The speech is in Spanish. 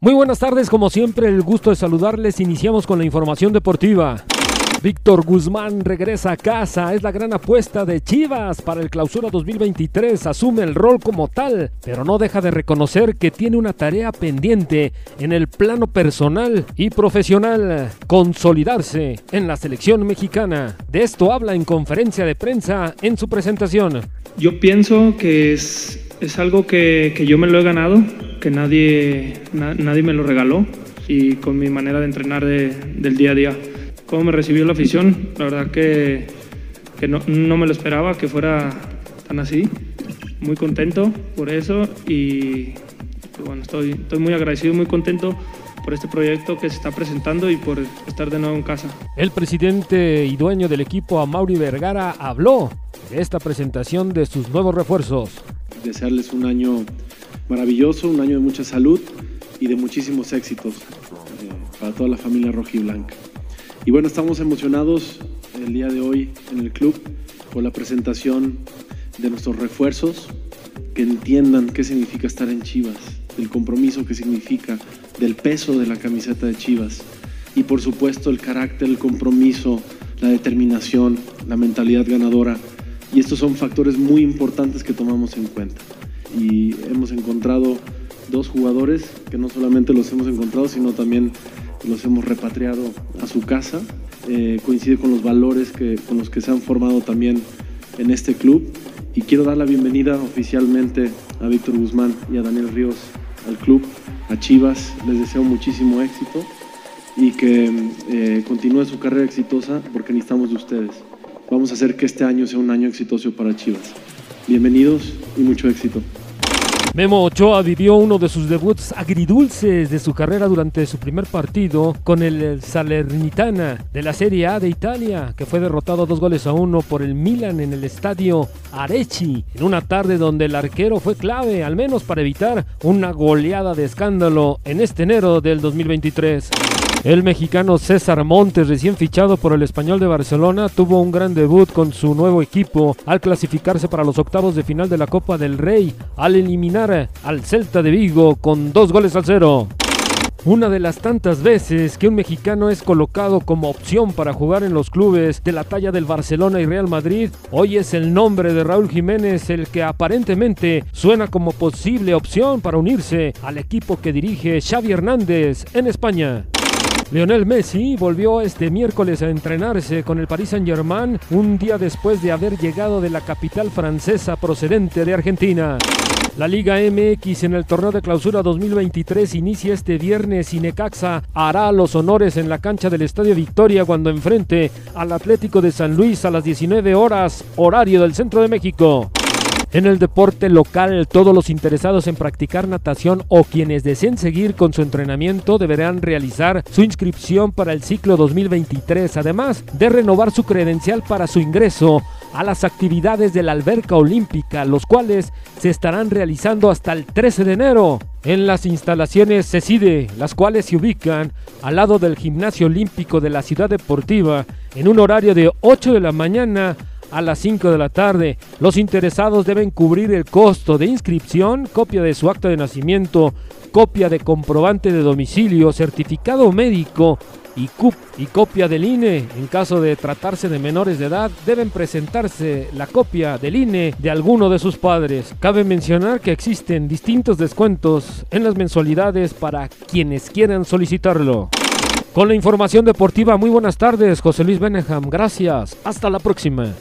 Muy buenas tardes, como siempre, el gusto de saludarles. Iniciamos con la información deportiva. Víctor Guzmán regresa a casa, es la gran apuesta de Chivas para el clausura 2023, asume el rol como tal, pero no deja de reconocer que tiene una tarea pendiente en el plano personal y profesional, consolidarse en la selección mexicana. De esto habla en conferencia de prensa en su presentación. Yo pienso que es, es algo que, que yo me lo he ganado, que nadie, na- nadie me lo regaló y con mi manera de entrenar de- del día a día. ¿Cómo me recibió la afición? La verdad que, que no, no me lo esperaba que fuera tan así. Muy contento por eso y pues bueno, estoy, estoy muy agradecido, muy contento por este proyecto que se está presentando y por estar de nuevo en casa. El presidente y dueño del equipo, Amaury Vergara, habló de esta presentación de sus nuevos refuerzos. Desearles un año maravilloso, un año de mucha salud y de muchísimos éxitos eh, para toda la familia rojiblanca. Y bueno, estamos emocionados el día de hoy en el club por la presentación de nuestros refuerzos, que entiendan qué significa estar en Chivas, del compromiso que significa, del peso de la camiseta de Chivas y por supuesto el carácter, el compromiso, la determinación, la mentalidad ganadora. Y estos son factores muy importantes que tomamos en cuenta. Y hemos encontrado dos jugadores que no solamente los hemos encontrado, sino también los hemos repatriado a su casa. Eh, coincide con los valores que, con los que se han formado también en este club. Y quiero dar la bienvenida oficialmente a Víctor Guzmán y a Daniel Ríos al club, a Chivas. Les deseo muchísimo éxito y que eh, continúe su carrera exitosa porque necesitamos de ustedes. Vamos a hacer que este año sea un año exitoso para Chivas. Bienvenidos y mucho éxito. Memo Ochoa vivió uno de sus debuts agridulces de su carrera durante su primer partido con el Salernitana de la Serie A de Italia, que fue derrotado dos goles a uno por el Milan en el estadio Arechi, en una tarde donde el arquero fue clave, al menos para evitar una goleada de escándalo en este enero del 2023. El mexicano César Montes, recién fichado por el Español de Barcelona, tuvo un gran debut con su nuevo equipo al clasificarse para los octavos de final de la Copa del Rey, al eliminar al Celta de Vigo con dos goles al cero. Una de las tantas veces que un mexicano es colocado como opción para jugar en los clubes de la talla del Barcelona y Real Madrid, hoy es el nombre de Raúl Jiménez el que aparentemente suena como posible opción para unirse al equipo que dirige Xavi Hernández en España. Lionel Messi volvió este miércoles a entrenarse con el Paris Saint-Germain un día después de haber llegado de la capital francesa procedente de Argentina. La Liga MX en el torneo de clausura 2023 inicia este viernes y Necaxa hará los honores en la cancha del Estadio Victoria cuando enfrente al Atlético de San Luis a las 19 horas, horario del centro de México. En el deporte local, todos los interesados en practicar natación o quienes deseen seguir con su entrenamiento deberán realizar su inscripción para el ciclo 2023, además de renovar su credencial para su ingreso a las actividades de la alberca olímpica, los cuales se estarán realizando hasta el 13 de enero. En las instalaciones CECIDE, las cuales se ubican al lado del gimnasio olímpico de la ciudad deportiva en un horario de 8 de la mañana a las 5 de la tarde. Los interesados deben cubrir el costo de inscripción, copia de su acta de nacimiento, copia de comprobante de domicilio, certificado médico y, copia del INE. En caso de tratarse de menores de edad, deben presentarse la copia del INE de alguno de sus padres. Cabe mencionar que existen distintos descuentos en las mensualidades para quienes quieran solicitarlo. Con la información deportiva, muy buenas tardes, José Luis Beneham. Gracias. Hasta la próxima.